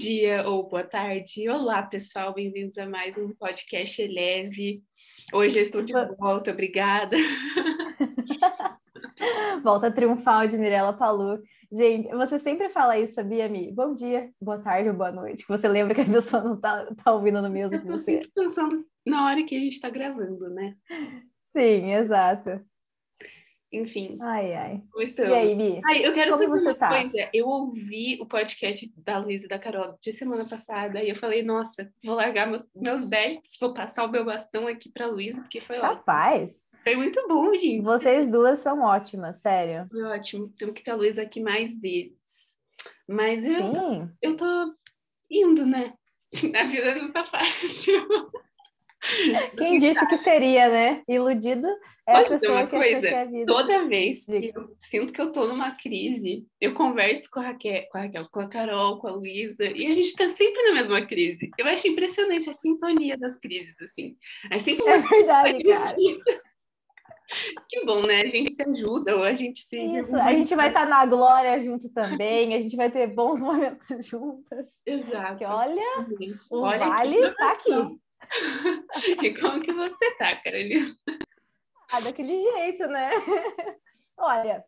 dia ou boa tarde. Olá, pessoal, bem-vindos a mais um podcast Eleve. Hoje eu estou de volta, obrigada. Volta triunfal de Mirella Palu. Gente, você sempre fala isso, sabia, Mi? Bom dia, boa tarde ou boa noite. Que você lembra que a pessoa não tá, tá ouvindo no mesmo eu que tô você. sempre pensando na hora que a gente está gravando, né? Sim, exato. Enfim, Ai, ai. como estamos? E aí, Mi? Ai, eu quero Como saber você uma tá? coisa. Eu ouvi o podcast da Luísa e da Carol de semana passada e eu falei, nossa, vou largar meu- meus bets, vou passar o meu bastão aqui para Luísa, porque foi ótimo. Rapaz, Foi muito bom, gente. vocês duas são ótimas, sério. Foi ótimo. Temos que ter a Luísa aqui mais vezes. Mas eu, Sim. eu tô indo, né? A vida não tá fácil. Quem disse que seria, né? Iludido é a Pode dizer pessoa uma que coisa? que é a vida. Toda vez que eu sinto que eu tô numa crise, eu converso com a Raquel, com a, Raquel, com a Carol, com a Luísa, e a gente tá sempre na mesma crise. Eu acho impressionante a sintonia das crises, assim. É sempre É verdade, cara. parecida. Que bom, né? A gente se ajuda, ou a gente se. Isso, a gente vai estar na glória junto também, a gente vai ter bons momentos juntas. Exato. Porque olha, o Olha vale tá aqui. E como que você tá, Carolina? Ah, daquele jeito, né? Olha,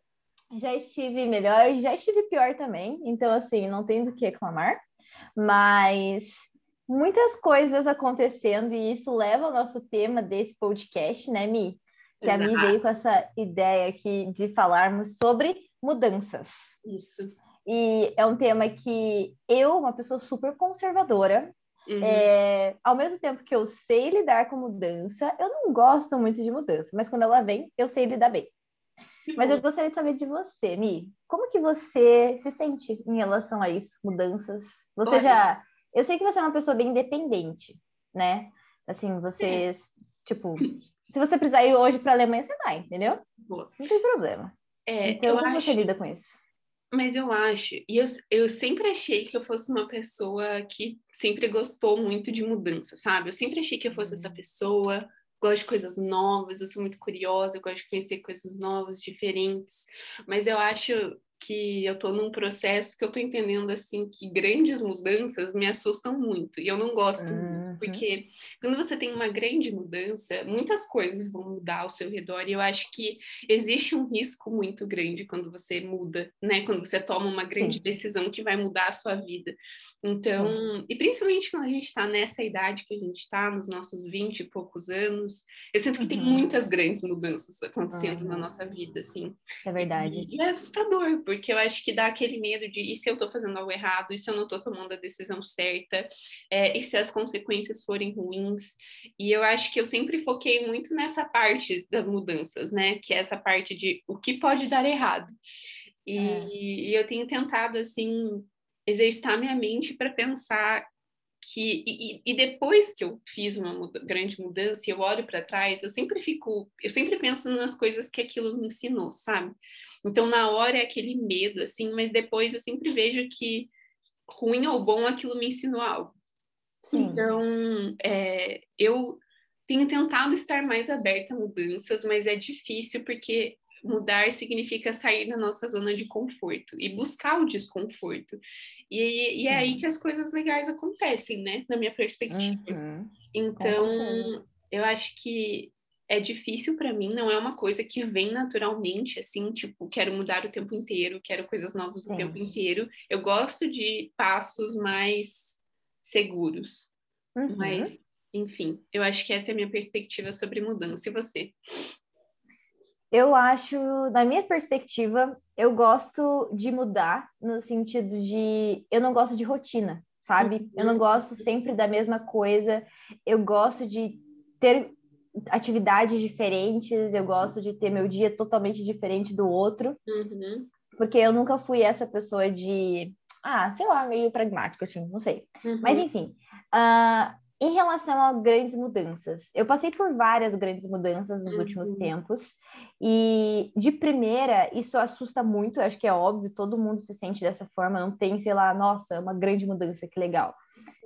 já estive melhor e já estive pior também, então assim, não tem do que reclamar, mas muitas coisas acontecendo e isso leva ao nosso tema desse podcast, né, Mi? Que a Mi Exato. veio com essa ideia aqui de falarmos sobre mudanças. Isso. E é um tema que eu, uma pessoa super conservadora, Uhum. é, ao mesmo tempo que eu sei lidar com mudança, eu não gosto muito de mudança, mas quando ela vem, eu sei lidar bem. Mas eu gostaria de saber de você, Mi. Como que você se sente em relação a isso, mudanças? Você Olha. já... Eu sei que você é uma pessoa bem independente, né? Assim, você... Tipo, se você precisar ir hoje para a Alemanha, você vai, entendeu? Boa. Não tem problema. É, Então, eu como acho, você lida com isso? Mas eu acho, e eu, eu sempre achei que eu fosse uma pessoa que sempre gostou muito de mudança, sabe? Eu sempre achei que eu fosse essa Uhum. pessoa, gosto de coisas novas, eu sou muito curiosa, eu gosto de conhecer coisas novas, diferentes, mas eu acho que eu tô num processo que eu tô entendendo, assim, que grandes mudanças me assustam muito, e eu não gosto muito, Uhum. porque quando você tem uma grande mudança, muitas coisas vão mudar ao seu redor, e eu acho que existe um risco muito grande quando você muda, né? Quando você toma uma grande Sim. decisão que vai mudar a sua vida. Então, e principalmente quando a gente está nessa idade que a gente está, nos nossos 20 e poucos anos, eu sinto que tem Uhum. muitas grandes mudanças acontecendo na Uhum. nossa vida, assim. Isso é verdade. E é assustador, porque eu acho que dá aquele medo de e se eu tô fazendo algo errado, e se eu não tô tomando a decisão certa, é, e se as consequências forem ruins. E eu acho que eu sempre foquei muito nessa parte das mudanças, né? Que é essa parte de o que pode dar errado. E, É. e eu tenho tentado, assim, exercitar minha mente para pensar que e, e- depois que eu fiz uma muda- grande mudança e eu olho para trás, eu sempre fico, eu sempre penso nas coisas que aquilo me ensinou, sabe? Então na hora é aquele medo assim, mas depois eu sempre vejo que ruim ou bom aquilo me ensinou algo. Sim. Então é, eu tenho tentado estar mais aberta a mudanças, mas é difícil porque mudar significa sair da nossa zona de conforto e buscar o desconforto. E, e é aí que as coisas legais acontecem, né? Na minha perspectiva. Uhum. Então, eu acho que é difícil para mim, não é uma coisa que vem naturalmente, assim, tipo, quero mudar o tempo inteiro, quero coisas novas o Sim. tempo inteiro. Eu gosto de passos mais seguros, Uhum. mas, enfim, eu acho que essa é a minha perspectiva sobre mudança. E você? Eu acho, na minha perspectiva, eu gosto de mudar no sentido de eu não gosto de rotina, sabe? Eu não gosto sempre da mesma coisa. Eu gosto de ter atividades diferentes, eu gosto de ter meu dia totalmente diferente do outro, Uhum, porque eu nunca fui essa pessoa de, ah, sei lá, meio pragmática, assim, não sei. uhum, Mas enfim, ah, em relação a grandes mudanças, eu passei por várias grandes mudanças nos últimos Uhum. tempos, e de primeira, isso assusta muito, acho que é óbvio, todo mundo se sente dessa forma, não tem, sei lá, nossa, uma grande mudança, que legal.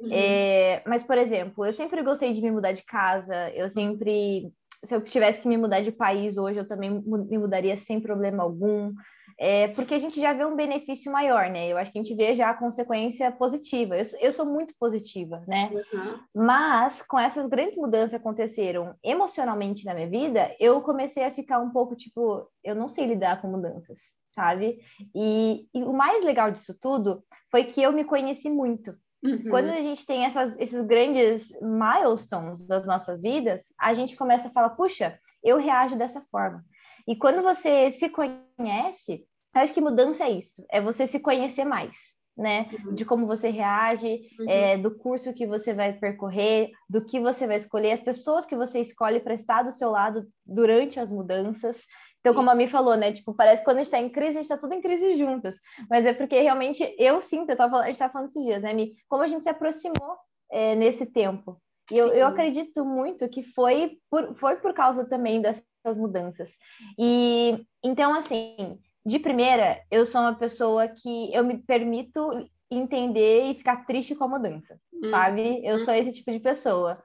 uhum, É, mas, por exemplo, eu sempre gostei de me mudar de casa, eu sempre. Se eu tivesse que me mudar de país hoje, eu também me mudaria sem problema algum. É, porque a gente já vê um benefício maior, né? Eu acho que a gente vê já a consequência positiva. Eu, eu sou muito positiva, né? Uhum. Mas com essas grandes mudanças que aconteceram emocionalmente na minha vida, eu comecei a ficar um pouco tipo, eu não sei lidar com mudanças, sabe? E, e o mais legal disso tudo foi que eu me conheci muito. Uhum. Quando a gente tem essas, esses grandes milestones das nossas vidas, a gente começa a falar, puxa, eu reajo dessa forma. E quando você se conhece, eu acho que mudança é isso, é você se conhecer mais, né? Uhum. De como você reage, uhum. é, do curso que você vai percorrer, do que você vai escolher, as pessoas que você escolhe para estar do seu lado durante as mudanças. Então, como a Mi falou, né? Tipo, parece que quando a gente está em crise, a gente está tudo em crise juntas. Mas é porque realmente eu sinto, eu tava, a gente estava falando esses dias, né, Mi? Como a gente se aproximou é, nesse tempo. E eu, eu acredito muito que foi por, foi por causa também dessas mudanças. E então, assim, de primeira, eu sou uma pessoa que eu me permito entender e ficar triste com a mudança, hum. sabe? Eu hum. sou esse tipo de pessoa.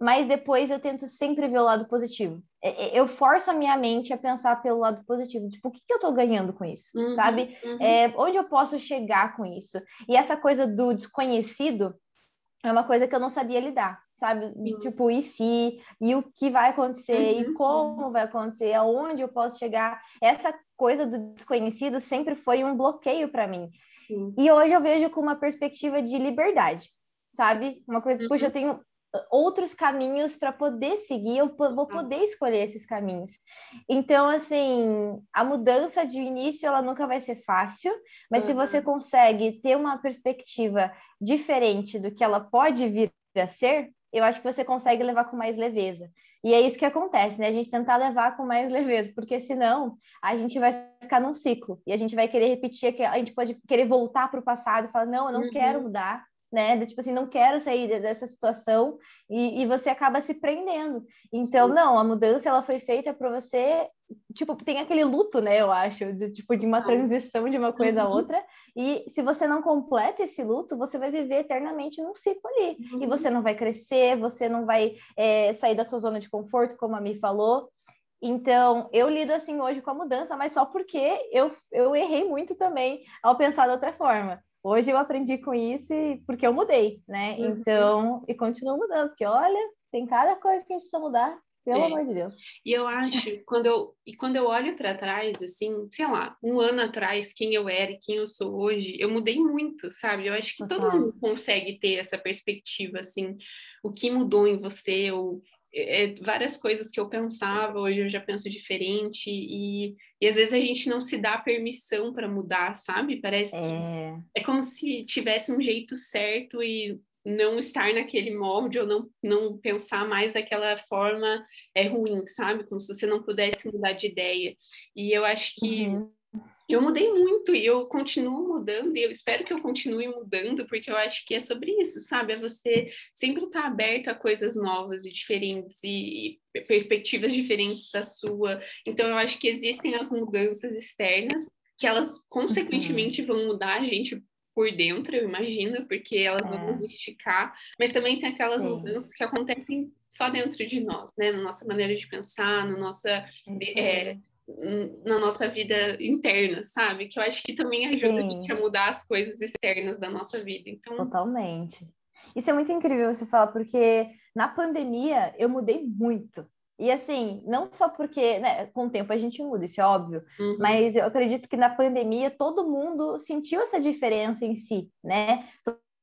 Mas depois eu tento sempre ver o lado positivo. Eu forço a minha mente a pensar pelo lado positivo. Tipo, o que, que eu tô ganhando com isso, uhum, sabe? Uhum. É, onde eu posso chegar com isso? E essa coisa do desconhecido, é uma coisa que eu não sabia lidar, sabe? Sim. Tipo, e se, e o que vai acontecer, uhum. e como vai acontecer, aonde eu posso chegar. Essa coisa do desconhecido sempre foi um bloqueio para mim. Sim. E hoje eu vejo com uma perspectiva de liberdade, sabe? Uma coisa, uhum. puxa, eu uhum. tenho outros caminhos para poder seguir, eu vou poder escolher esses caminhos. Então, assim, a mudança de início ela nunca vai ser fácil, mas uhum. se você consegue ter uma perspectiva diferente do que ela pode vir a ser, eu acho que você consegue levar com mais leveza. E é isso que acontece, né? A gente tentar levar com mais leveza, porque senão a gente vai ficar num ciclo e a gente vai querer repetir, a gente pode querer voltar para o passado e falar: não, eu não uhum. quero mudar, né? Do tipo assim, não quero sair dessa situação e, e você acaba se prendendo. Então, Sim. não, a mudança ela foi feita para você, tipo, tem aquele luto, né? Eu acho, de tipo de uma transição de uma coisa uhum. a outra. E se você não completa esse luto, você vai viver eternamente num ciclo ali. Uhum. E você não vai crescer, você não vai é, sair da sua zona de conforto, como a Mi falou. Então, eu lido assim hoje com a mudança, mas só porque eu, eu errei muito também ao pensar de outra forma. Hoje eu aprendi com isso porque eu mudei, né? Uhum. Então, e continuo mudando, porque olha, tem cada coisa que a gente precisa mudar, pelo é. amor de Deus. E eu acho, quando eu, e quando eu olho para trás, assim, sei lá, um ano atrás, quem eu era e quem eu sou hoje, eu mudei muito, sabe? Eu acho que todo mundo consegue ter essa perspectiva, assim, o que mudou em você, ou é, várias coisas que eu pensava, hoje eu já penso diferente, e, e às vezes a gente não se dá permissão para mudar, sabe? Parece que é. é como se tivesse um jeito certo e não estar naquele molde ou não, não pensar mais daquela forma é ruim, sabe? Como se você não pudesse mudar de ideia. E eu acho que. Uhum eu mudei muito e eu continuo mudando e eu espero que eu continue mudando, porque eu acho que é sobre isso, sabe? É você sempre estar tá aberto a coisas novas e diferentes e, e perspectivas diferentes da sua. Então, eu acho que existem as mudanças externas que elas consequentemente uhum. vão mudar a gente por dentro, eu imagino, porque elas é. vão nos esticar, mas também tem aquelas Sim. mudanças que acontecem só dentro de nós, né? Na nossa maneira de pensar, na nossa é, na nossa vida interna, sabe? Que eu acho que também ajuda Sim. a gente a mudar as coisas externas da nossa vida. Então... Totalmente. Isso é muito incrível você falar, porque na pandemia eu mudei muito. E assim, não só porque, né, com o tempo a gente muda, isso é óbvio, uhum. mas eu acredito que na pandemia todo mundo sentiu essa diferença em si, né?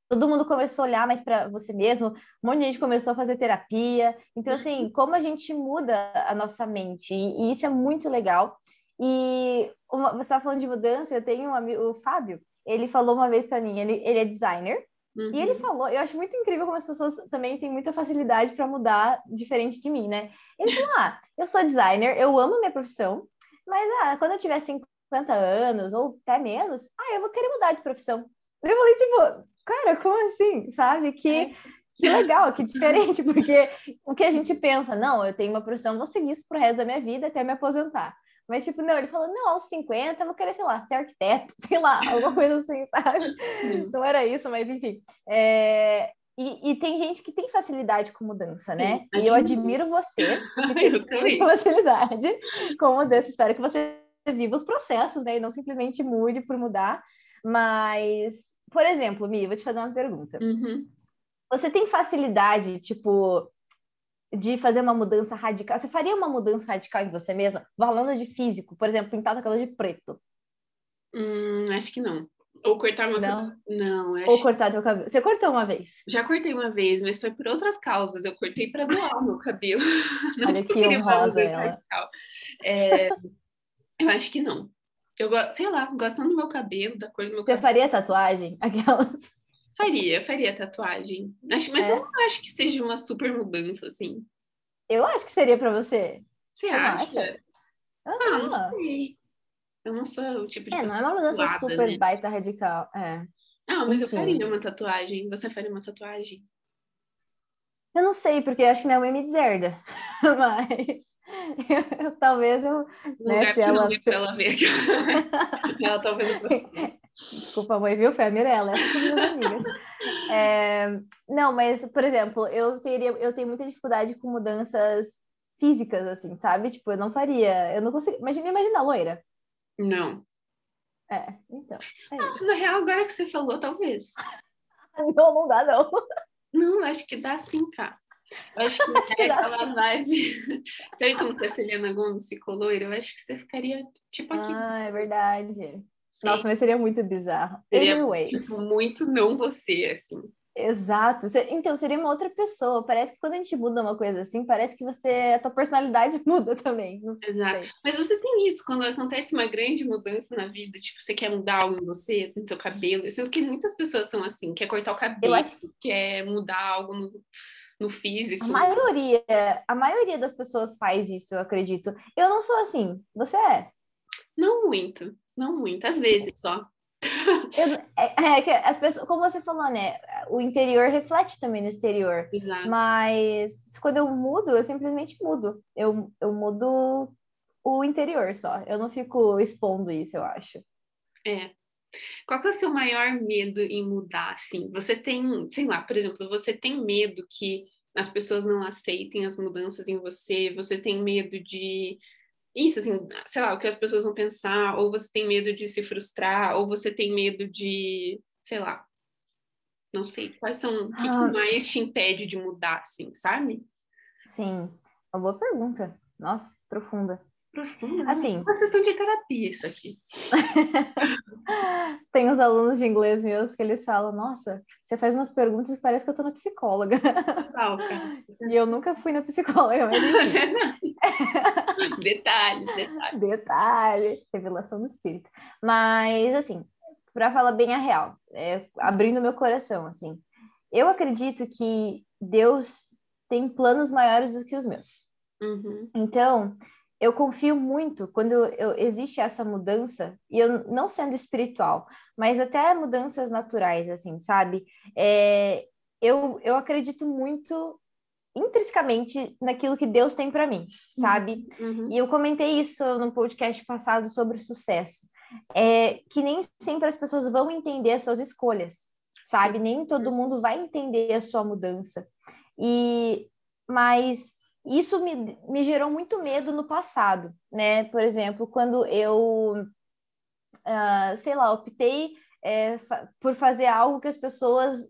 Todo mundo começou a olhar mais para você mesmo, um monte de gente começou a fazer terapia. Então, assim, uhum. como a gente muda a nossa mente, e, isso é muito legal. E uma, você estava falando de mudança, eu tenho um amigo, o Fábio, ele falou uma vez para mim, ele, ele é designer, uhum. e ele uhum. falou, eu acho muito incrível como as pessoas também têm muita facilidade para mudar diferente de mim, né? Ele falou: ah, eu sou designer, eu amo minha profissão, mas ah, quando eu tiver 50 anos, ou até menos, ah, eu vou querer mudar de profissão. Eu falei, tipo, cara, como assim? Sabe? Que, é. que legal, que diferente, porque o que a gente pensa, não, eu tenho uma profissão, vou seguir isso pro resto da minha vida até me aposentar. Mas, tipo, não, ele falou, não, aos 50 eu vou querer, sei lá, ser arquiteto, sei lá, alguma coisa assim, sabe? Não era isso, mas enfim. É... E, e, tem gente que tem facilidade com mudança, né? Sim, e eu admiro você que tem muita facilidade com mudança. Espero que você viva os processos, né? E não simplesmente mude por mudar. Mas, por exemplo, Mi, vou te fazer uma pergunta. Uhum. Você tem facilidade, tipo, de fazer uma mudança radical? Você faria uma mudança radical em você mesma? Falando de físico, por exemplo, pintar o cabelo de preto. Hum, acho que não. Ou cortar uma Não? Não, eu Ou acho... cortar teu cabelo. Você cortou uma vez. já cortei uma vez, mas foi por outras causas. Eu cortei para doar o meu cabelo. Não Olha porque que eu queria uma mudança radical. É, Eu acho que não. Eu gosto, sei lá, gostando do meu cabelo, da cor do meu Você cabelo. faria tatuagem? Aquelas. Faria, faria tatuagem. Acho, mas É? eu não acho que seja uma super mudança, assim. Eu acho que seria pra você. Você Você não acha? acha? Ah, não Ah, sei. Eu não sou o tipo de é, não é uma mudança tatuada, super né? baita radical. É. Ah, mas eu Enfim. faria uma tatuagem. Você faria uma tatuagem? Eu não sei, porque eu acho que minha mãe me deserda. Mas eu- talvez eu. Né, lugar se não ela- pra ela ver. ela pra Desculpa, mãe, viu? Foi a Mirella, essas são minhas amigas. É, Não, mas, por exemplo, eu teria, eu tenho muita dificuldade com mudanças físicas, assim, sabe? Tipo, eu não faria, eu não consigo. Imagina, imagina a loira. Não. É, então. É. Nossa, na real, agora que você falou, talvez. Não, não dá, não. Não, acho que dá sim, cara. Eu acho que, Acho que é dá aquela vibe. Sabe como que a Selena Gomez ficou loira? Eu acho que você ficaria tipo aqui. Ah, é verdade. sei. Nossa, mas seria muito bizarro. Seria, Anyways. tipo, muito não você, assim. Exato. Então, seria uma outra pessoa. Parece que quando a gente muda uma coisa assim, parece que você, a tua personalidade muda também. Exato. sei. Mas você tem isso, quando acontece uma grande mudança na vida, tipo, você quer mudar algo em você, no seu cabelo. Eu sinto que muitas pessoas são assim, quer cortar o cabelo, acho quer mudar algo no, no físico. A maioria, a maioria das pessoas faz isso, eu acredito. Eu não sou assim. Você é? Não muito, não muito, às vezes só. Eu- é, é que as pessoas, como você falou, né? O interior reflete também no exterior. Exato. Mas quando eu mudo, eu simplesmente mudo. Eu, eu mudo o interior só. Eu não fico expondo isso, eu acho. É. Qual que é o seu maior medo em mudar, assim? Você tem, sei lá, por exemplo, você tem medo que as pessoas não aceitem as mudanças em você? Você tem medo de isso, assim, sei lá, o que as pessoas vão pensar? Ou você tem medo de se frustrar? Ou você tem medo de, sei lá, não sei, quais são, o que, que Ah. mais te impede de mudar, assim, sabe? Sim, uma boa pergunta. Nossa, profunda. Profundo. né? Assim. Uma sessão de terapia, isso aqui. Tem uns alunos de inglês meus que eles falam: Nossa, você faz umas perguntas e parece que eu tô na psicóloga. Total, cara. E eu nunca fui na psicóloga, mas enfim. detalhes, detalhes. Detalhe, revelação do espírito. Mas, assim, para falar bem a real, é, abrindo meu coração, assim, eu acredito que Deus tem planos maiores do que os meus. Uhum. Então, eu confio muito quando eu- existe essa mudança, e eu não sendo espiritual, mas até mudanças naturais, assim, sabe? É, eu, eu acredito muito intrinsecamente naquilo que Deus tem para mim, sabe? Uhum. E eu comentei isso no podcast passado sobre o sucesso. É que nem sempre as pessoas vão entender as suas escolhas, sabe? Nem todo mundo vai entender a sua mudança. E mas isso me, me gerou muito medo no passado, né? Por exemplo, quando eu, ah, sei lá, optei é, fa- por fazer algo que as pessoas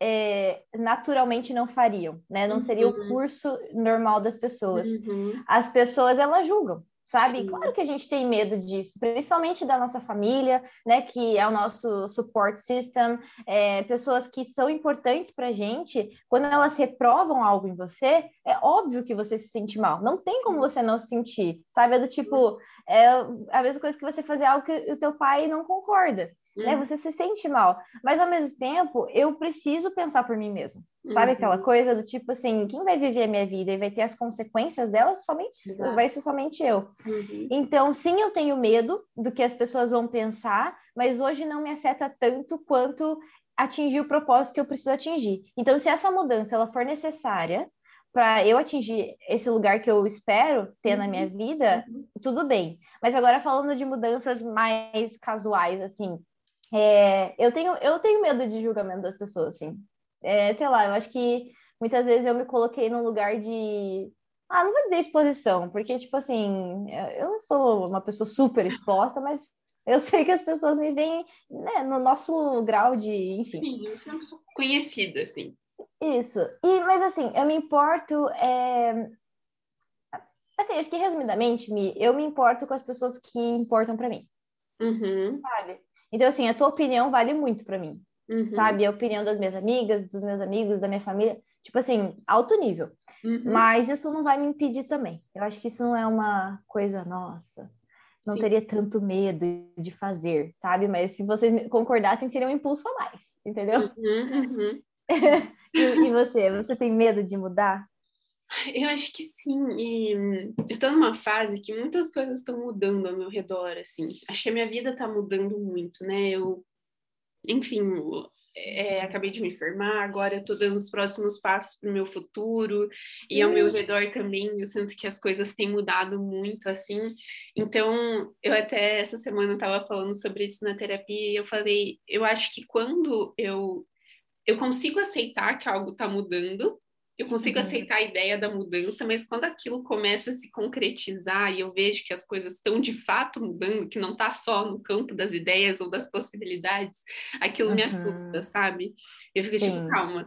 é, naturalmente não fariam, né? Não seria o Uhum. curso normal das pessoas Uhum. as pessoas elas julgam, sabe? Sim. Claro que a gente tem medo disso, principalmente da nossa família, né? Que é o nosso support system, é, pessoas que são importantes pra gente. Quando elas reprovam algo em você, é óbvio que você se sente mal. Não tem como você não se sentir, sabe? É do tipo, é a mesma coisa que você fazer algo que o teu pai não concorda, né? Uhum. Você se sente mal. Mas ao mesmo tempo, eu preciso pensar por mim mesma. Sabe aquela Uhum. coisa do tipo assim, quem vai viver a minha vida e vai ter as consequências dela somente Exato. vai ser somente eu. Uhum. Então, sim, eu tenho medo do que as pessoas vão pensar, mas hoje não me afeta tanto quanto atingir o propósito que eu preciso atingir. Então, se essa mudança ela for necessária para eu atingir esse lugar que eu espero ter na minha vida, Uhum. tudo bem. Mas agora falando de mudanças mais casuais, assim, é, eu tenho eu tenho medo de julgamento das pessoas, assim. É, sei lá, eu acho que muitas vezes eu me coloquei num lugar de Ah, não vou dizer exposição, porque, tipo assim, eu não sou uma pessoa super exposta, mas eu sei que as pessoas me veem né, no nosso grau de, enfim. Sim, você é uma pessoa conhecida, assim. Isso. E, mas, assim, eu me importo. É... Assim, acho que resumidamente, Mi, eu me importo com as pessoas que importam para mim. Uhum. Sabe? Então, assim, a tua opinião vale muito para mim. Uhum. Sabe? A opinião das minhas amigas, dos meus amigos, da minha família. Tipo assim, alto nível. Uhum. Mas isso não vai me impedir também. Eu acho que isso não é uma coisa nossa. Não Sim. teria tanto medo de fazer, sabe? Mas se vocês concordassem, seria um impulso a mais, entendeu? Uhum, uhum. E, e você? Você tem medo de mudar? Eu acho que sim, e hum, eu tô numa fase que muitas coisas estão mudando ao meu redor, assim. Acho que a minha vida tá mudando muito, né? Eu, enfim, é, acabei de me formar, agora eu tô dando os próximos passos pro meu futuro, e ao meu redor também eu sinto que as coisas têm mudado muito, assim. Então, eu até essa semana tava falando sobre isso na terapia, e eu falei, eu acho que quando eu, eu consigo aceitar que algo tá mudando, eu consigo Uhum. aceitar a ideia da mudança, mas quando aquilo começa a se concretizar e eu vejo que as coisas estão de fato mudando, que não está só no campo das ideias ou das possibilidades, aquilo me Uhum. assusta, sabe? Eu fico tipo, Sim. calma.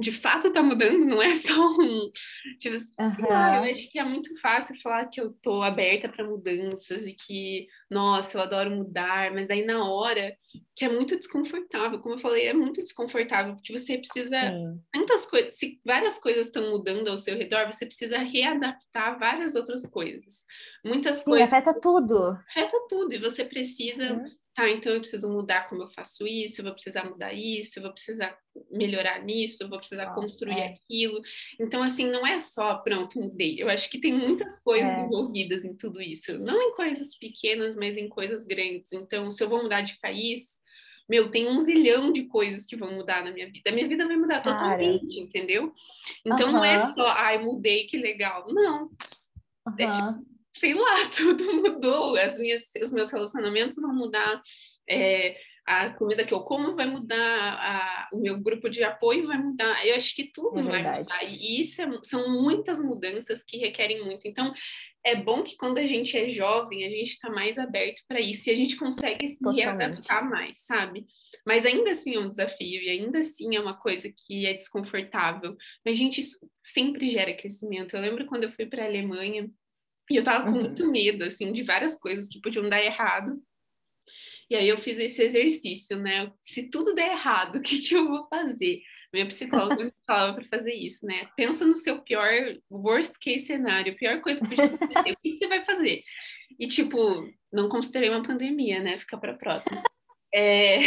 De fato tá mudando, não é só um. Tipo, Aham. eu acho que é muito fácil falar que eu tô aberta para mudanças e que, nossa, eu adoro mudar, mas daí na hora que é muito desconfortável, como eu falei, é muito desconfortável, porque você precisa Sim. tantas coisas, se várias coisas estão mudando ao seu redor, você precisa readaptar várias outras coisas. Muitas Sim, coisas afeta tudo. afeta tudo e você precisa, Uhum. Tá, então eu preciso mudar como eu faço isso, eu vou precisar mudar isso, eu vou precisar melhorar nisso, eu vou precisar Nossa, construir é. aquilo. Então assim, não é só pronto, mudei. Eu acho que tem muitas coisas É. envolvidas em tudo isso, não em coisas pequenas, mas em coisas grandes. Então, se eu vou mudar de país, meu, tem um zilhão de coisas que vão mudar na minha vida. A minha vida vai mudar Cara. totalmente, entendeu? Então não é só, ai, mudei, que legal. Não, É Aham. Sei lá, tudo mudou. As minhas, os meus relacionamentos vão mudar, é, a comida que eu como vai mudar, a- o meu grupo de apoio vai mudar. Eu acho que tudo É vai verdade. mudar. E isso é- são muitas mudanças que requerem muito. Então, é bom que quando a gente é jovem, a gente está mais aberto para isso e a gente consegue se Totalmente. readaptar mais, sabe? Mas ainda assim é um desafio e ainda assim é uma coisa que é desconfortável. Mas, gente, isso sempre gera crescimento. Eu lembro quando eu fui para a Alemanha e eu tava com Uhum. muito medo, assim, de várias coisas que podiam dar errado. E aí eu fiz esse exercício, né? Se tudo der errado, o que, que eu vou fazer? Minha psicóloga me falava para fazer isso, né? Pensa no seu pior, worst case cenário, pior coisa que podia acontecer. o que, que você vai fazer? E, tipo, não considerei uma pandemia, né? Fica para próxima. É...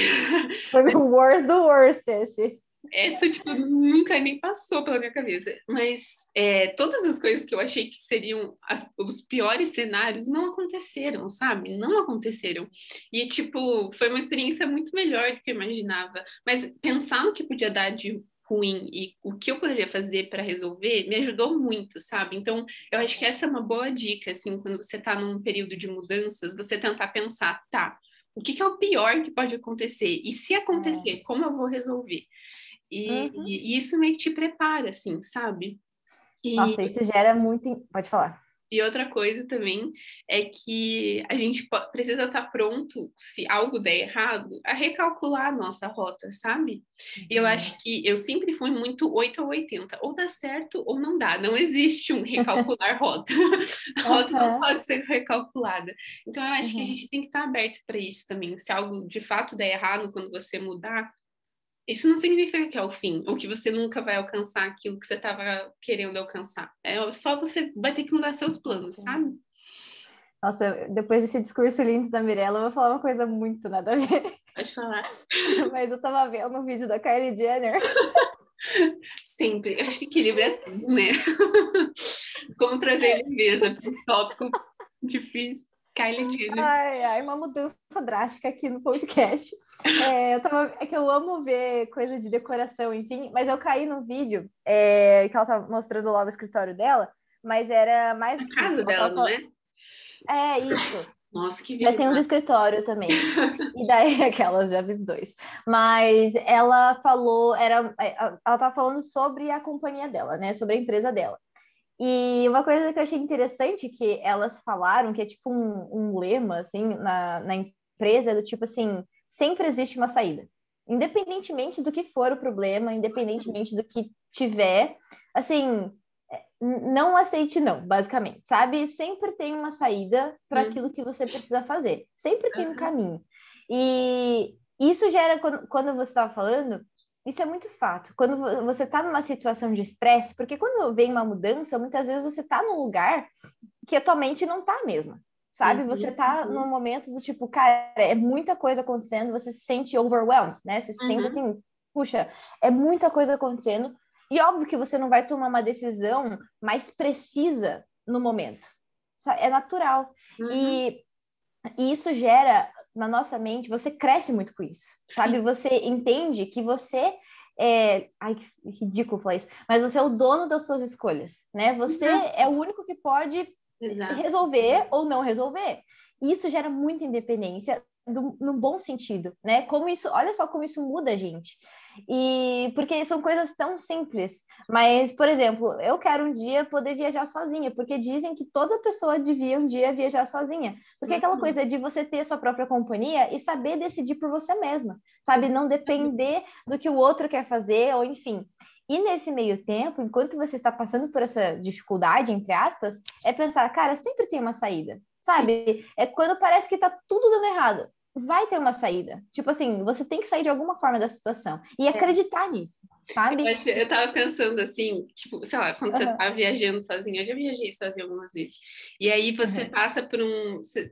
Foi o worst do worst esse. Essa, tipo, nunca nem passou pela minha cabeça. Mas é, todas as coisas que eu achei que seriam as- os piores cenários não aconteceram, sabe? Não aconteceram. E, tipo, foi uma experiência muito melhor do que eu imaginava. Mas pensar no que podia dar de ruim e o que eu poderia fazer para resolver me ajudou muito, sabe? Então, eu acho que essa é uma boa dica, assim, quando você está num período de mudanças, você tentar pensar, tá, o que, que é o pior que pode acontecer? E se acontecer, como eu vou resolver? E, Uhum. e isso meio que te prepara, assim, sabe? E, Nossa, isso gera muito. Pode falar. e outra coisa também é que a gente precisa estar pronto, se algo der errado, a recalcular a nossa rota, sabe? E eu acho que eu sempre fui muito 8 ou 80, ou dá certo ou não dá, não existe um recalcular rota. A rota não Aham. pode ser recalculada. Então eu acho que a Uhum. gente tem que estar aberto para isso também. Se algo de fato der errado quando você mudar, isso não significa que é o fim, ou que você nunca vai alcançar aquilo que você estava querendo alcançar. É só você vai ter que mudar seus planos, Sim. sabe? Nossa, depois desse discurso lindo da Mirella, eu vou falar uma coisa muito nada a ver. Pode falar. Mas eu tava vendo um vídeo da Kylie Jenner. Sempre. Eu acho que equilíbrio é tudo, né? Como trazer leveza para um tópico difícil. Kylie Jenner. Ai, ai, uma mudança drástica aqui no podcast. É, eu tava, é que eu amo ver coisa de decoração, enfim, mas eu caí no vídeo é, que ela tava mostrando lá o escritório dela, mas era mais A casa isso, ela dela, não é? É, isso. Nossa, que Mas tem um do vídeo. escritório também. E daí, aquelas, já vi dois. Mas ela falou, era, ela tava falando sobre a companhia dela, né? Sobre a empresa dela. E uma coisa que eu achei interessante que elas falaram, que é tipo um, um lema, assim, na, na empresa, é do tipo assim, sempre existe uma saída. Independentemente do que for o problema, independentemente do que tiver, assim, é, não aceite não, basicamente, sabe? Sempre tem uma saída para hum. aquilo que você precisa fazer. Sempre tem um caminho. E isso gera, quando, quando você estava falando, isso é muito fato. Quando você está numa situação de estresse, porque quando vem uma mudança, muitas vezes você está num lugar que a tua mente não está mesmo, sabe? Uhum, você está uhum. num momento do tipo, cara, é muita coisa acontecendo, você se sente overwhelmed, né? Você se uhum. sente assim, puxa, é muita coisa acontecendo. E óbvio que você não vai tomar uma decisão mais precisa no momento. É natural. E, e isso gera na nossa mente, você cresce muito com isso, sabe? Você entende que você é... Ai, que ridículo falar isso. Mas você é o dono das suas escolhas, né? Você é o único que pode Exato. resolver ou não resolver. E isso gera muita independência do, no bom sentido, né? Como isso, olha só como isso muda a gente. E porque são coisas tão simples. Mas, por exemplo, eu quero um dia poder viajar sozinha, porque dizem que toda pessoa devia um dia viajar sozinha. Porque uhum. aquela coisa de você ter sua própria companhia e saber decidir por você mesma, sabe? Não depender do que o outro quer fazer, ou enfim. E nesse meio tempo, enquanto você está passando por essa dificuldade, entre aspas, é pensar, cara, sempre tem uma saída, sabe? Sim. É quando parece que tá tudo dando errado vai ter uma saída. Tipo assim, você tem que sair de alguma forma da situação e é. acreditar é. nisso, sabe? Eu, eu tava pensando assim, tipo, sei lá, quando uhum. você tá viajando sozinha, eu já viajei sozinha algumas vezes. E aí você uhum. passa por um. Você,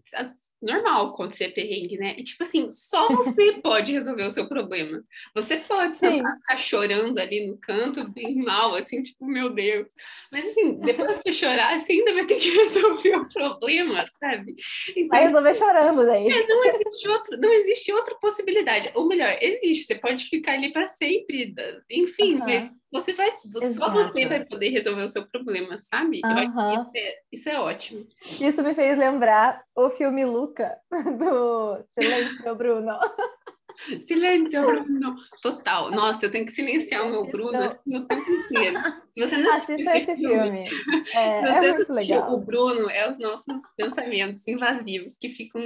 normal acontecer perrengue, né? E tipo assim, só você pode resolver o seu problema. Você pode ficar chorando ali no canto, bem mal, assim, tipo, meu Deus. Mas assim, depois de você chorar, você ainda vai ter que resolver o problema, sabe? Então, vai resolver chorando daí. É, não existe outro, não existe outra possibilidade. Ou melhor, existe, você pode ficar ali para sempre, enfim, uhum. mas você vai, só você vai poder resolver o seu problema, sabe? Uhum. Isso, é, isso, é, ótimo. Isso me fez lembrar o filme Luca, do Silêncio, Bruno. Silêncio, Bruno. Total. Nossa, eu tenho que silenciar o meu Bruno assim, o tempo inteiro. Se você não assistiu esse filme, filme é, é muito legal. o Bruno é os nossos pensamentos invasivos que ficam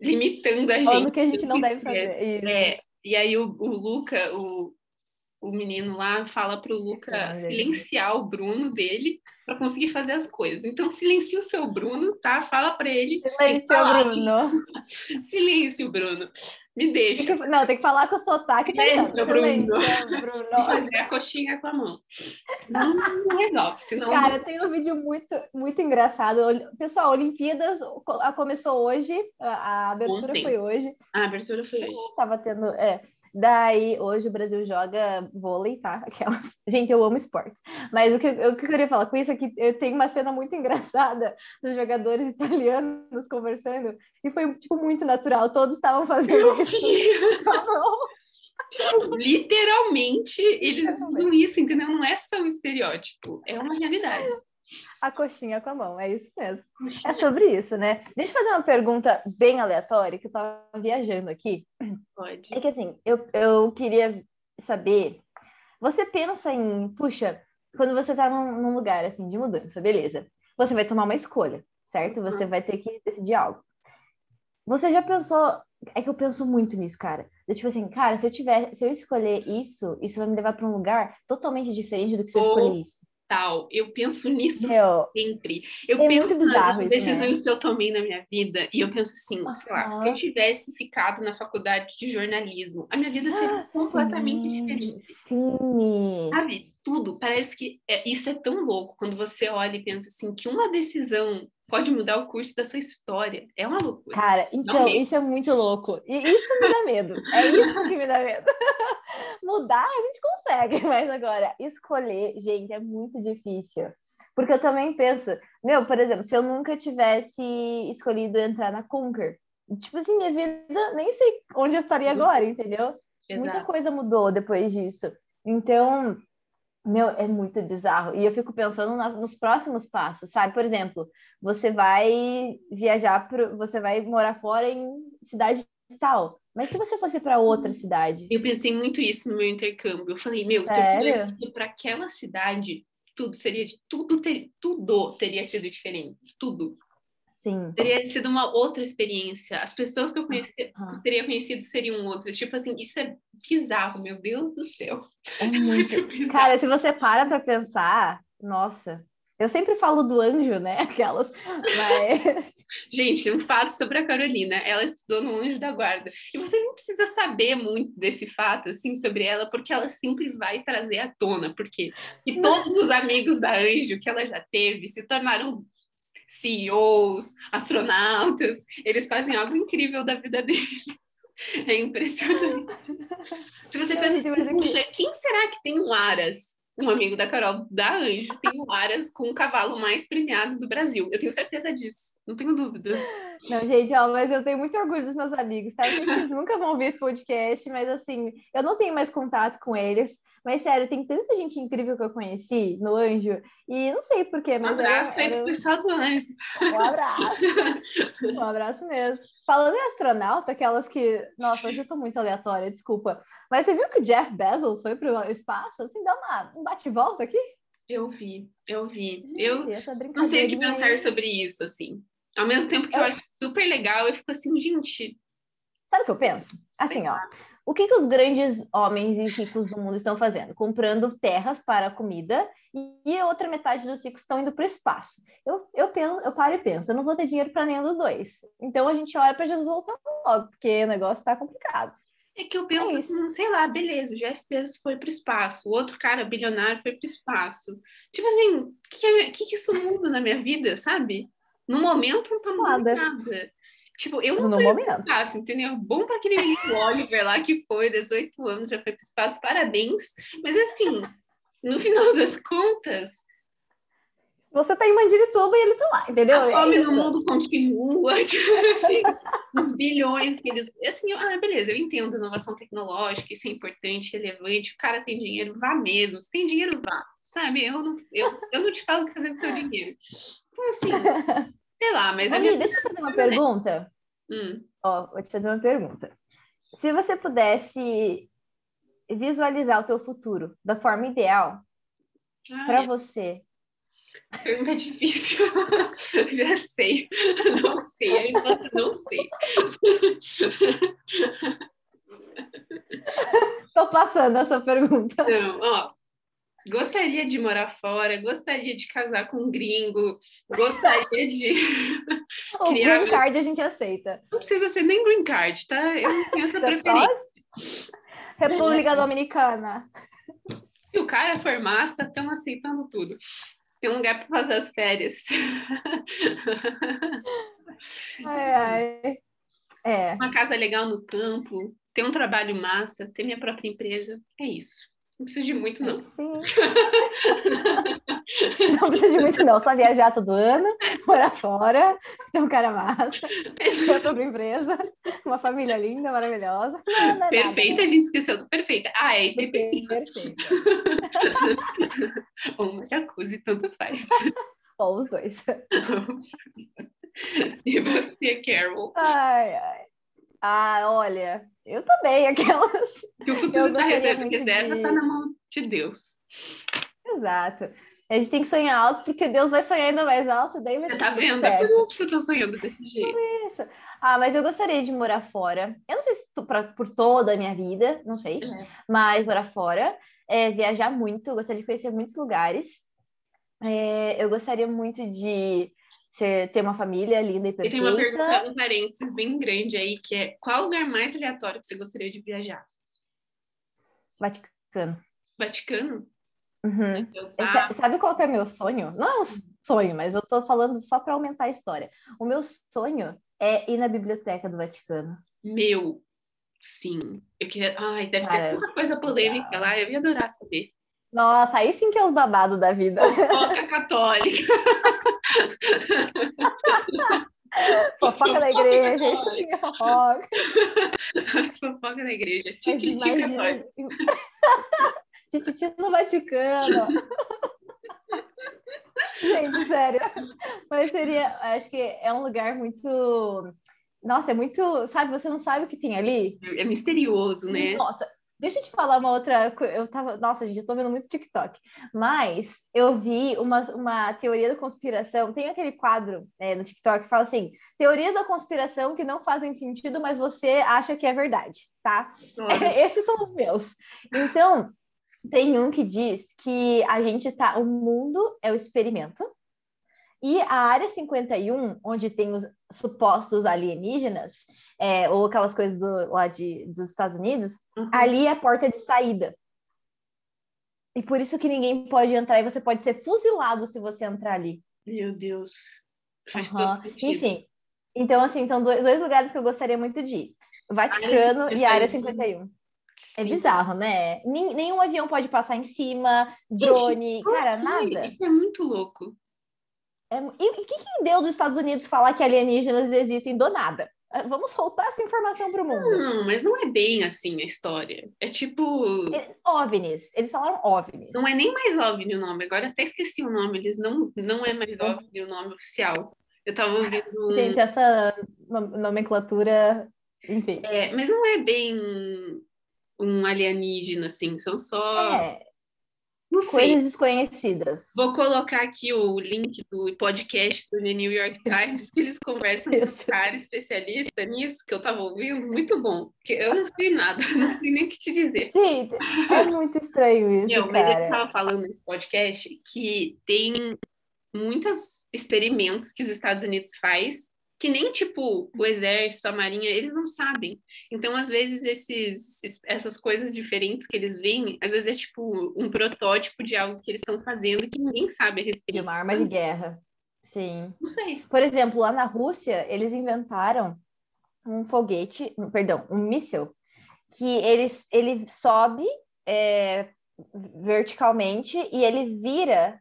limitando a gente. Ou que a gente não deve fazer. É, e aí o, o Luca, o, o menino lá fala para o Luca silenciar o Bruno dele para conseguir fazer as coisas. Então silencia o seu Bruno, tá? Fala para ele. Silêncio, Bruno. Silêncio, Bruno. Me deixa. Tem que, não, tem que falar com o sotaque. Silêncio, Bruno. Bruno. E fazer a coxinha com a mão. Não, não resolve, senão... Cara, tem um vídeo muito, muito engraçado. Pessoal, Olimpíadas começou hoje, a, abertura Ontem. foi hoje. A abertura foi hoje. Tava tendo, é, Daí, hoje o Brasil joga vôlei, tá? Aquelas... Gente, eu amo esportes. Mas o que, o que eu queria falar com isso é que tem uma cena muito engraçada dos jogadores italianos conversando e foi, tipo, muito natural. Todos estavam fazendo isso. Tipo, literalmente, eles usam isso, entendeu? Não é só um estereótipo, é uma realidade. A coxinha com a mão, é isso mesmo. É sobre isso, né? Deixa eu fazer uma pergunta bem aleatória, que eu tava viajando aqui. Pode. É que assim, eu, eu queria saber. Você pensa em, puxa, quando você tá num, num lugar assim de mudança, beleza. Você vai tomar uma escolha, certo? Você uhum. vai ter que decidir algo. Você já pensou. É que eu penso muito nisso, cara. Eu, tipo assim, cara, se eu tiver, se eu escolher isso, isso vai me levar para um lugar totalmente diferente do que se eu escolher isso tal. Eu penso nisso Meu, sempre. Eu é penso nas isso, decisões né? que eu tomei na minha vida e eu penso assim, uhum. sei lá, se eu tivesse ficado na faculdade de jornalismo, a minha vida seria ah, completamente sim, diferente. Sim. Sabe? Tudo. Parece que é, isso é tão louco quando você olha e pensa assim que uma decisão pode mudar o curso da sua história. É uma loucura. Cara, então, isso é muito louco. E isso me dá medo. É isso que me dá medo. mudar a gente consegue, mas agora, escolher, gente, é muito difícil. Porque eu também penso, meu, por exemplo, se eu nunca tivesse escolhido entrar na Conquer, tipo assim, minha vida, nem sei onde eu estaria agora, entendeu? Exato. Muita coisa mudou depois disso. Então, meu, é muito bizarro. E eu fico pensando nas, nos próximos passos, sabe? Por exemplo, você vai viajar, pro, você vai morar fora em cidade tal. Mas se você fosse para outra cidade? Eu pensei muito isso no meu intercâmbio. Eu falei, meu, Sério? se eu tivesse ido para aquela cidade, tudo seria tudo ter, tudo teria sido diferente, tudo. Sim. Teria sido uma outra experiência. As pessoas que eu, conheci, Aham. que eu teria conhecido seriam outras. Tipo assim, isso é bizarro, meu Deus do céu. É muito. bizarro. Cara, se você para pra pensar, nossa, eu sempre falo do anjo, né? Aquelas, mas Gente, um fato sobre a Carolina. Ela estudou no Anjo da Guarda. E você não precisa saber muito desse fato, assim, sobre ela, porque ela sempre vai trazer à tona. Porque e todos os amigos da Anjo que ela já teve se tornaram CEOs, astronautas. Eles fazem algo incrível da vida deles. É impressionante. Se você pensa assim, é que- puxa, quem será que tem um Aras? Um amigo da Carol, da Anjo, tem um Aras com o cavalo mais premiado do Brasil. Eu tenho certeza disso, não tenho dúvidas. Não, gente, ó, mas eu tenho muito orgulho dos meus amigos, tá? Que eles nunca vão ver esse podcast, mas assim, eu não tenho mais contato com eles. Mas sério, tem tanta gente incrível que eu conheci no Anjo, e não sei porquê, Um mas era, abraço aí era pro pessoal do Anjo. um abraço. Um abraço mesmo. Falando em astronauta, aquelas que. Nossa, hoje eu tô muito aleatória, desculpa. Mas você viu que o Jeff Bezos foi pro espaço? Assim, dá uma, um bate-volta aqui? Eu vi, eu vi. Gente, Eu não sei o que pensar aí. sobre isso, assim. Ao mesmo tempo que eu Eu- acho super legal, eu fico assim, gente, Sabe o que eu penso? Assim, ó. O que, que os grandes homens e ricos do mundo estão fazendo? Comprando terras para comida e a outra metade dos ricos estão indo para o espaço. Eu, eu, penso, eu paro e penso, eu não vou ter dinheiro para nenhum dos dois. Então a gente olha para Jesus voltar logo, porque o negócio está complicado. é que eu penso É assim, sei lá, beleza, o Jeff Bezos foi pro espaço, o outro cara bilionário foi pro espaço. Tipo assim, o que, que, que isso muda na minha vida, sabe? No momento não tá mudando Nada. nada. Tipo, eu não No indo pro espaço, entendeu? Bom para aquele menino Oliver lá que foi, 18 anos, já foi pro espaço, parabéns. Mas assim, no final das contas, Você tá em Mandirituba e ele tá lá, entendeu? a É fome isso. no mundo continua, assim, os bilhões que eles. Assim, ah, beleza, eu entendo inovação tecnológica, isso é importante, relevante, o cara tem dinheiro, vá mesmo. Se tem dinheiro, vá. Sabe? Eu não, eu, eu não te falo o que fazer com seu dinheiro. Então, assim, sei lá, mas a minha. deixa eu fazer uma pergunta. Hum, Ó, vou te fazer uma pergunta. Se você pudesse visualizar o teu futuro da forma ideal para você, pergunta difícil. Já sei. Não sei, a resposta não sei. tô passando essa pergunta. Não, ó. Gostaria de morar fora, gostaria de casar com um gringo, gostaria de. O Criar green card a gente aceita. Não precisa ser nem green card, tá? Eu não tenho essa preferência. República Dominicana. Se o cara for massa, estamos aceitando tudo. Tem um lugar para fazer as férias. Ai, ai. É, Uma casa legal no campo, ter um trabalho massa, ter minha própria empresa. É isso. Não preciso de muito, não. sim. Não precisa de muito, não. Só viajar todo ano, morar fora, ter um cara massa, ter a própria empresa, uma família linda, maravilhosa. Não, não é Perfeita, nada, a gente esqueceu do perfeita. Ah, é, e ter né? piscina. Perfeito. Ou uma jacuzzi, tanto faz. Ou os dois. e você, Carol? Ai, ai. Ah, olha, eu também, aquelas. Que o futuro da reserva, reserva de- tá na mão de Deus. Exato. A gente tem que sonhar alto, porque Deus vai sonhar ainda mais alto, daí vai Você ter tá vendo? É certo. por isso que eu tô sonhando desse jeito. Isso. Ah, mas eu gostaria de morar fora. Eu não sei se tu- pra- por toda a minha vida, não sei, É. mas morar fora, é, viajar muito, eu gostaria de conhecer muitos lugares. É, eu gostaria muito de ser- ter uma família linda e E tem perfeita. uma pergunta, um parênteses bem grande aí, que é qual lugar mais aleatório que você gostaria de viajar? Vaticano. Vaticano? Uhum. Então, É, ah, sa- Sabe qual que é meu sonho? Não é um sonho, mas eu tô falando só para aumentar a história. O meu sonho é ir na biblioteca do Vaticano. meu, sim. Eu queria. Ai, deve Cara, ter tanta coisa polêmica lá, eu ia adorar saber. Nossa, aí sim que é os babados da vida. Fofoca católica. Fofoca da igreja, isso sim é fofoca. As fofocas da igreja. Tititi imagina... Tititi no Vaticano. Gente, sério. Mas seria, acho que é um lugar muito. Nossa, é muito. Sabe, você não sabe o que tem ali? É misterioso, né? Nossa, Deixa eu te falar uma outra coisa. Eu tava. Nossa, gente, eu tô vendo muito TikTok. Mas eu vi uma, uma teoria da conspiração. Tem aquele quadro é, no TikTok que fala assim: teorias da conspiração que não fazem sentido, mas você acha que é verdade, tá? Esses são os meus. Então, tem um que diz que a gente tá. O mundo é o experimento. E a área 51, onde tem os supostos alienígenas, é, ou aquelas coisas do, lá de, dos Estados Unidos, uhum. ali é a porta de saída. E por isso que ninguém pode entrar e você pode ser fuzilado se você entrar ali. Meu Deus. Faz uhum. todo sentido. Enfim. Então, assim, são dois, dois lugares que eu gostaria muito de ir. Vaticano área e Área 51. É Sim. É bizarro, né? nenhum avião pode passar em cima, drone, Gente, cara, nada. Isso é muito louco. É, e o que, que deu dos Estados Unidos falar que alienígenas existem do nada? É, vamos soltar essa informação para o mundo. Não, mas não é bem assim a história. É tipo. OVNIs. Eles falaram OVNIs. Não é nem mais OVNI o nome. Agora até esqueci o nome. Eles não, não é mais OVNI o nome oficial. Eu estava ouvindo. Um... Gente, essa nomenclatura. Enfim. É, mas não é bem um alienígena, assim. São só. É. Não Coisas desconhecidas. Vou colocar aqui o link do podcast do The New York Times, que eles conversam com um cara especialista nisso, que eu tava ouvindo, muito bom. Porque eu não sei nada, não sei nem o que te dizer. Sim, é muito estranho isso, Meu, Mas ele tava falando nesse podcast que tem muitos experimentos que os Estados Unidos faz que nem tipo o exército, a marinha, eles não sabem. Então, às vezes, esses, essas coisas diferentes que eles veem, às vezes é tipo um protótipo de algo que eles estão fazendo que ninguém sabe a respeito. De uma arma de guerra. Sim. Não sei. Por exemplo, lá na Rússia, eles inventaram um foguete, perdão, um míssil, que ele, ele sobe é, verticalmente e ele vira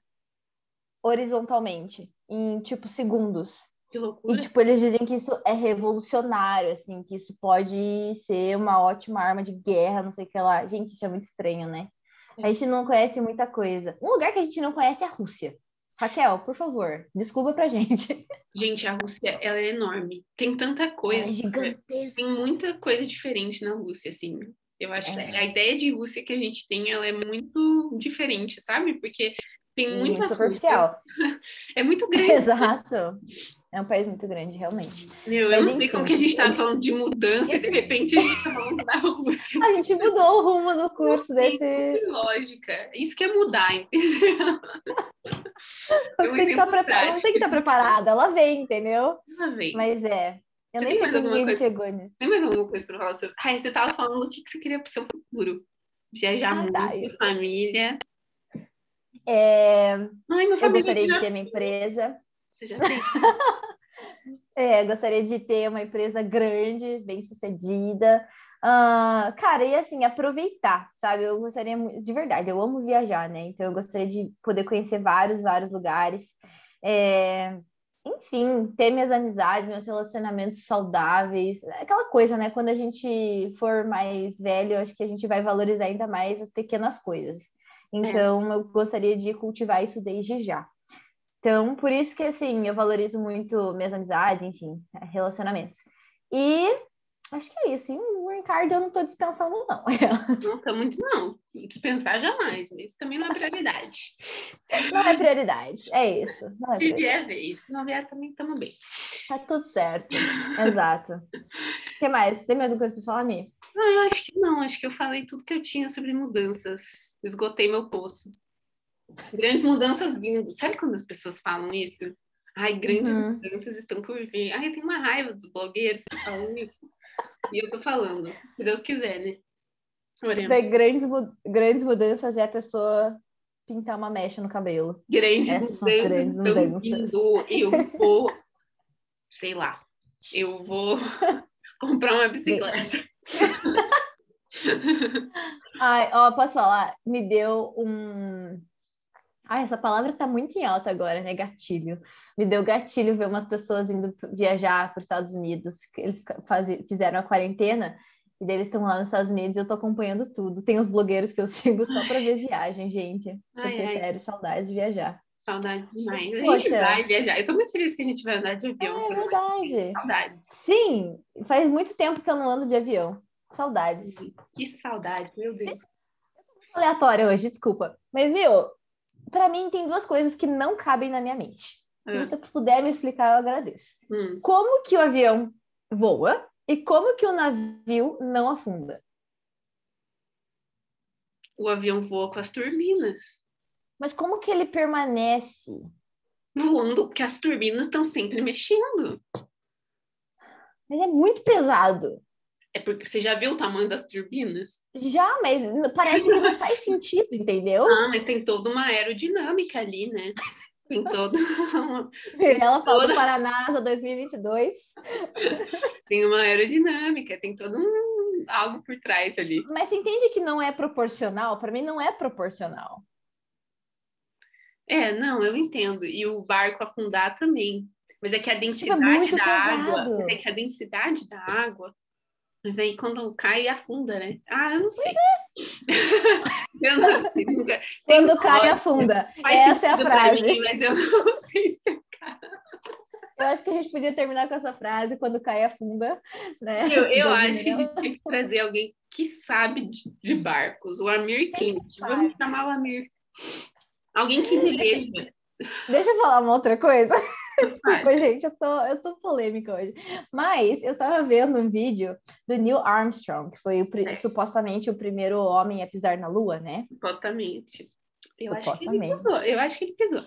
horizontalmente em tipo segundos. Que loucura. E, tipo, eles dizem que isso é revolucionário, assim, que isso pode ser uma ótima arma de guerra, não sei o que lá. Gente, isso é muito estranho, né? A gente não conhece muita coisa. Um lugar que a gente não conhece é a Rússia. Raquel, por favor, desculpa pra gente. Gente, a Rússia, ela é enorme. Tem tanta coisa. É gigantesca. Tem muita coisa diferente na Rússia, assim. Eu acho é. que a ideia de Rússia que a gente tem, ela é muito diferente, sabe? Porque tem muita muito superficial. É muito grande. Exato. É um país muito grande, realmente. Meu, eu não sei como que a gente está falando de mudança e de repente a gente está falando da Rússia. A gente mudou o rumo do curso não desse. Tem lógica. Isso que é mudar, entendeu? Você tem que tá pre... Não tem que estar tá preparada, ela vem, entendeu? Ela vem. Mas é. Eu você nem sei como ninguém coisa... chegou nisso. Tem mais alguma coisa para falar sobre. Ai, você estava falando o que você queria para o seu futuro. Viajar ah, tá, muito, tá, família. É... Ai, eu gostaria de ter minha empresa. Você já tem. é, gostaria de ter uma empresa grande, bem sucedida. Uh, cara, e assim, aproveitar, sabe? Eu gostaria, de verdade, eu amo viajar, né? Então, eu gostaria de poder conhecer vários, vários lugares. É, enfim, ter minhas amizades, meus relacionamentos saudáveis, aquela coisa, né? Quando a gente for mais velho, acho que a gente vai valorizar ainda mais as pequenas coisas. É. Então, é. eu gostaria de cultivar isso desde já. Então, por isso que, assim, eu valorizo muito minhas amizades, enfim, relacionamentos. E acho que é isso. E o card eu não estou dispensando, não. Não tá muito, não. Dispensar jamais, mas isso também não é prioridade. Não é prioridade, é isso. Não é Se vier, veio. Se não vier, também estamos bem. Tá tudo certo. Exato. O que mais? Tem mais alguma coisa para falar, Mi? Não, eu acho que não. Acho que eu falei tudo que eu tinha sobre mudanças. Esgotei meu poço. Grandes mudanças vindo. Sabe quando as pessoas falam isso? Ai, grandes uhum. mudanças estão por vir. Ai, eu tenho uma raiva dos blogueiros que falam isso. e eu tô falando, se Deus quiser, né? Bem, grandes, grandes mudanças é a pessoa pintar uma mecha no cabelo. Grandes Essas mudanças grandes estão mudanças. vindo. Eu vou, sei lá, eu vou comprar uma bicicleta. Ai, ó, posso falar? Me deu um ah, essa palavra está muito em alta agora, né? Gatilho. Me deu gatilho ver umas pessoas indo viajar para os Estados Unidos. Eles faz... fizeram a quarentena e eles estão lá nos Estados Unidos e eu estou acompanhando tudo. Tem os blogueiros que eu sigo só para ver viagem, gente. Porque, ai, ai. sério, saudade de viajar. Saudade demais. A Poxa. gente vai viajar. Eu estou muito feliz que a gente vai andar de avião. É, é verdade. Saudade. Sim, faz muito tempo que eu não ando de avião. Saudades. Que saudade, meu Deus. Aleatória hoje, desculpa. Mas, viu, para mim tem duas coisas que não cabem na minha mente. Se Ah. você puder me explicar, eu agradeço. Hum. Como que o avião voa e como que o navio não afunda? O avião voa com as turbinas. Mas como que ele permanece? Voando, porque as turbinas estão sempre mexendo. Ele é muito pesado. É porque você já viu o tamanho das turbinas? Já, mas parece que não faz sentido, entendeu? Ah, mas tem toda uma aerodinâmica ali, né? Tem toda uma, Ela falou toda- para a NASA 2022. tem uma aerodinâmica, tem todo um algo por trás ali. Mas você entende que não é proporcional? Para mim, não é proporcional. É, não, eu entendo. E o barco afundar também. Mas é que a densidade Tipo, muito da água, pesado. mas é que a densidade da água, mas aí quando cai afunda, né? Ah, eu não sei. eu não sei. Nunca... Tem Quando cai, lógica, afunda. faz Essa é a frase. mim, mas eu não sei se Eu acho que a gente podia terminar com essa frase, quando cai, afunda. Né? Eu, eu acho que a gente tem que trazer alguém que sabe de, de barcos, o Amir sabe. Vamos chamar o Amir. Alguém que veja. Deixa eu falar uma outra coisa. Desculpa, gente, eu tô, eu tô polêmica hoje. Mas eu tava vendo um vídeo do Neil Armstrong, que foi o É. supostamente o primeiro homem a pisar na Lua, né? Supostamente. Eu acho que ele pisou. Eu acho que ele pisou.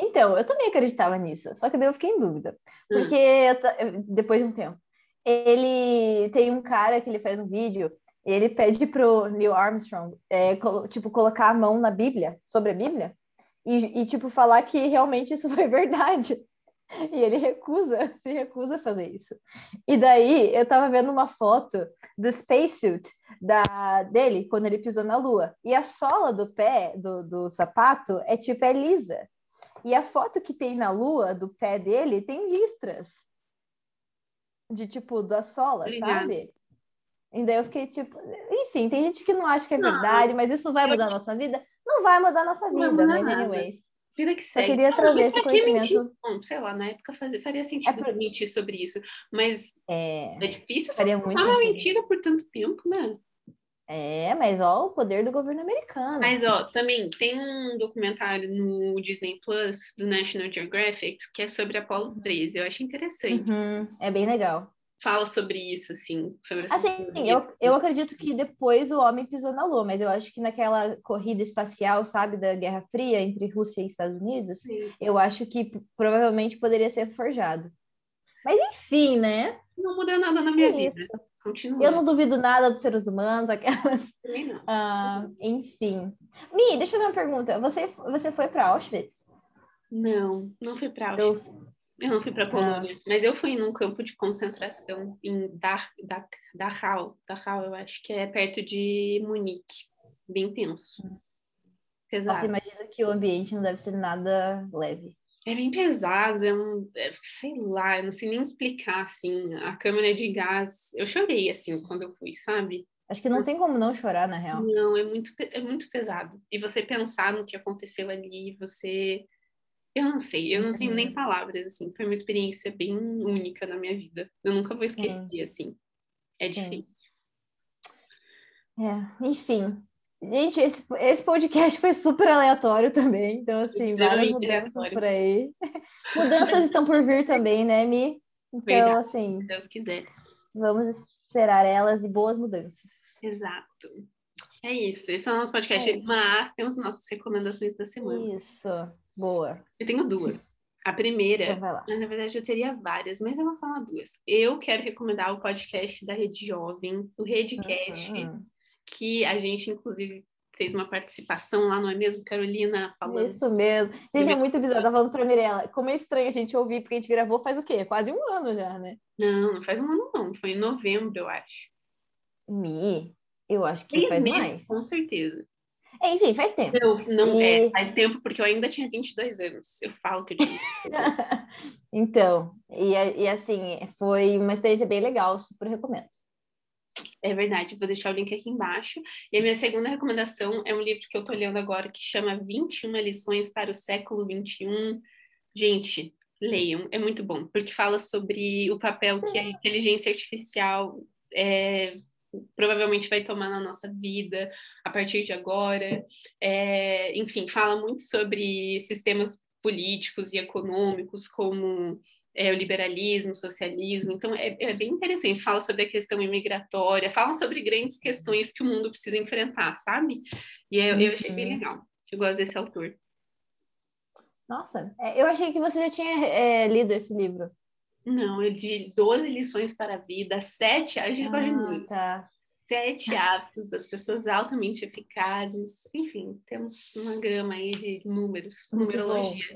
Então, eu também acreditava nisso, só que daí eu fiquei em dúvida. Hum. Porque ta- eu- depois de um tempo, ele tem um cara que ele faz um vídeo, e ele pede pro Neil Armstrong, é, colo- tipo, colocar a mão na Bíblia, sobre a Bíblia, e, e, tipo, falar que realmente isso foi verdade. E ele recusa, se recusa a fazer isso. E daí, eu tava vendo uma foto do spacesuit da, dele, quando ele pisou na Lua. E a sola do pé, do, do sapato, é tipo, é lisa. E a foto que tem na lua do pé dele tem listras. De tipo, da sola, Obrigada. sabe? E daí eu fiquei tipo. Enfim, tem gente que não acha que é Não, verdade, mas isso vai mudar a nossa vida? Não vai mudar a nossa vida, mas nada. anyways. Vida que segue. queria Não, trazer esse conhecimento. mentir? Bom, sei lá, na época fazia, faria sentido É por- mentir sobre isso. Mas É, é difícil Faria muito uma sentido. mentira por tanto tempo, né? é, mas ó, o poder do governo americano. Mas, ó, também tem um documentário no Disney Plus do National Geographic que é sobre Apollo 13. Eu acho interessante. Uhum, é bem legal. Fala sobre isso, assim. Sobre Assim, eu, eu acredito que depois o homem pisou na Lua, mas eu acho que naquela corrida espacial, sabe, da Guerra Fria entre Rússia e Estados Unidos, Sim. eu acho que provavelmente poderia ser forjado. Mas enfim, né? Não muda nada na minha É vida. Continua. Eu não duvido nada dos seres humanos, aquelas. Também não. ah, enfim. Mi, deixa eu fazer uma pergunta. Você, você foi para Auschwitz? Não, não fui Eu, Auschwitz. Eu não fui para Polônia, mas eu fui num campo de concentração em Dach, Dachau, Dachau, eu acho que é perto de Munique. Bem tenso. nossa, Pesado. imagino que o ambiente não deve ser nada leve. É bem pesado, é um, é, sei lá, eu não sei nem explicar, assim, a câmara de gás, eu chorei, assim, quando eu fui, sabe? Acho que não tem como não chorar, na real. Não, é muito, é muito pesado. E você pensar no que aconteceu ali, você... Eu não sei, eu não tenho nem Uhum. palavras, assim. Foi uma experiência bem única na minha vida. Eu nunca vou esquecer, assim. É Sim. difícil. É, enfim. Gente, esse, esse podcast foi super aleatório também. Então, assim, várias mudanças aleatório. por aí. Mudanças estão por vir também, né, Mi? Então, Verdade. assim, Se Deus quiser. vamos esperar elas e boas mudanças. Exato. É isso. Esse é o nosso podcast. É. Mas temos nossas recomendações da semana. Isso, boa. Eu tenho duas. A primeira Então. Na verdade, eu teria várias, mas eu vou falar duas. Eu quero recomendar o podcast da Rede Jovem, o Redcast, Uhum. que a gente, inclusive, fez uma participação lá, não é mesmo, Carolina? Falando. Isso mesmo. Gente, é muito bizarro. Tava falando pra Mirella. Como é estranho a gente ouvir, porque a gente gravou faz o quê? Quase um ano já, né? Não, não faz um ano, não. Foi em novembro, eu acho. Mi, eu acho que Três faz meses, mais. com certeza. É, enfim, faz tempo. Não, não E- é, faz tempo, porque eu ainda tinha 22 anos. Eu falo que eu tinha. Então, e, e assim, foi uma experiência bem legal, super recomendo. É verdade, vou deixar o link aqui embaixo. E a minha segunda recomendação é um livro que eu tô lendo agora que chama 21 lições para o século 21. Gente, leiam, é muito bom, porque fala sobre o papel que a inteligência artificial é, provavelmente vai tomar na nossa vida a partir de agora. É, enfim, fala muito sobre sistemas políticos e econômicos, como é, o liberalismo, o socialismo. Então, é, é, bem interessante. Fala sobre a questão imigratória, falam sobre grandes questões que o mundo precisa enfrentar, sabe? E eu, eu achei bem uhum. legal. Eu gosto desse autor. Nossa, é, eu achei que você já tinha é, lido esse livro. Não, eu li 12 lições para a vida, sete, a gente ah, Tá. Sete hábitos das pessoas altamente eficazes. Enfim, temos uma gama aí de números, Muito numerologia.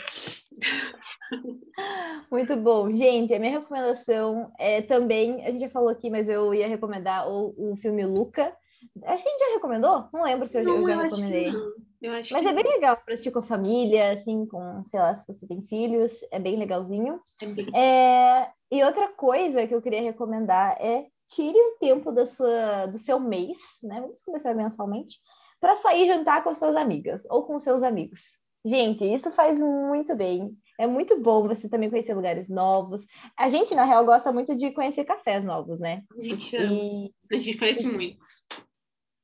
Bom. Muito bom. Gente, a minha recomendação é também, a gente já falou aqui, mas eu ia recomendar o, o filme Luca. Acho que a gente já recomendou? Não lembro se eu, não, eu já recomendei. Mas é bem legal para assistir com a família, assim, com, sei lá, se você tem filhos, é bem legalzinho. É bem... É... E outra coisa que eu queria recomendar é tire um tempo da sua, do seu mês, né? Vamos começar mensalmente, para sair jantar com suas amigas ou com seus amigos. Gente, isso faz muito bem. É muito bom você também conhecer lugares novos. A gente, na real, gosta muito de conhecer cafés novos, né? A gente, e... a gente conhece e... muitos.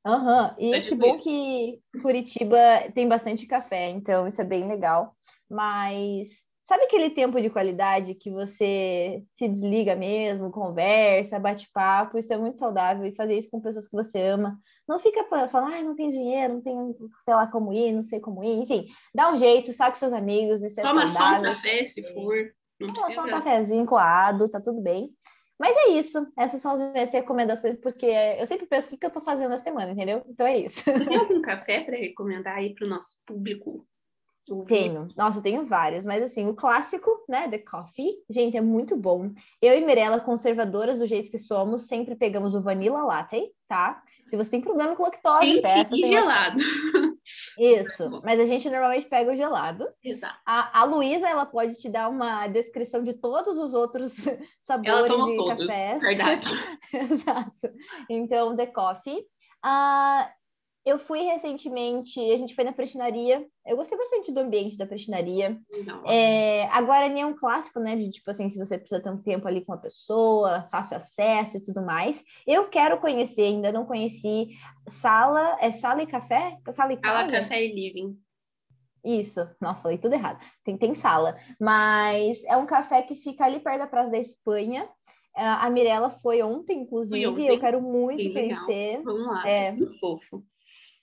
Aham, uhum. e que bom que Curitiba tem bastante café, então isso é bem legal. Mas Sabe aquele tempo de qualidade que você se desliga mesmo, conversa, bate papo? Isso é muito saudável e fazer isso com pessoas que você ama. Não fica falando, ah, não tem dinheiro, não tem, sei lá como ir, não sei como ir. Enfim, dá um jeito, sabe com seus amigos, isso é Toma saudável. Toma só um café, se for. Não Toma só um cafezinho coado, tá tudo bem. Mas é isso, essas são as minhas recomendações, porque eu sempre penso o que, que eu tô fazendo na semana, entendeu? Então é isso. Tem algum café para recomendar aí para o nosso público? Tenho. Nossa, eu tenho vários, mas assim, o clássico, né, The Coffee, gente, é muito bom. Eu e Mirella, conservadoras do jeito que somos, sempre pegamos o vanilla latte, tá? Se você tem problema com lactose, tem peça. Tem gelado. Isso, mas a gente normalmente pega o gelado. Exato. A, a Luísa, ela pode te dar uma descrição de todos os outros sabores e todos, cafés. Verdade. Exato. Então, The Coffee. Uh, eu fui recentemente, a gente foi na prestinaria. Eu gostei bastante do ambiente da prestinaria. É, a Guarani é um clássico, né? De tipo assim, se você precisa ter um tempo ali com uma pessoa, fácil acesso e tudo mais. Eu quero conhecer, ainda não conheci sala, é sala e café? Sala e Sala, café e living. Isso, nossa, falei tudo errado. Tem, tem sala, mas é um café que fica ali perto da Praça da Espanha. A Mirella foi ontem, inclusive, ontem. eu quero muito Bem conhecer. Legal. Vamos lá, é muito fofo.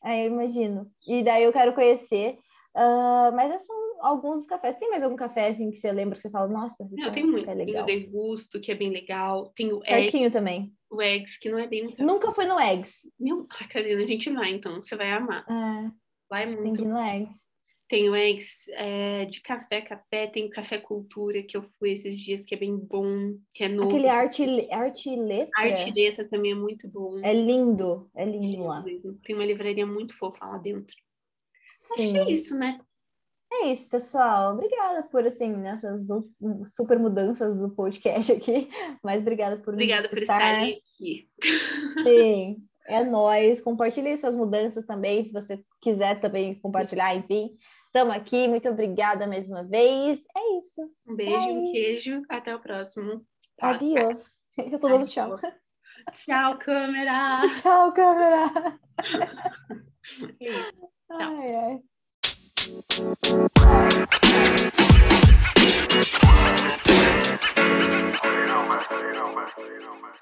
É, eu imagino. E daí eu quero conhecer. Uh, mas esses são alguns cafés. Tem mais algum café assim que você lembra que você fala, nossa, não, é, tem muito. É legal. Tem o Degusto, que é bem legal. Tem o Pertinho Eggs, também. O Eggs, que não é bem. Nunca foi no Eggs. Meu, ai, Karina, a gente vai então, você vai amar. É. Lá é muito. Tem que ir no Eggs. Tem o eggs é, de café, café, tem o café cultura que eu fui esses dias, que é bem bom, que é novo. Aquele arte, arte letra. Arte letra também é muito bom. É lindo, é lindo lá. Tem uma livraria muito fofa lá dentro. Sim. Acho que é isso, né? É isso, pessoal. Obrigada por, assim, nessas super mudanças do podcast aqui. Mas obrigada por Obrigada por estarem aqui. Sim. É nóis. Compartilhe suas mudanças também, se você quiser também compartilhar, enfim. Estamos aqui, muito obrigada mais uma vez. É isso. Um é beijo, Bye. um queijo. Até o próximo. Adiós. Eu tô dando tchau. Tchau, câmera. Tchau, câmera. É tchau. Ai, ai. You know, man. You know, man. You know, man.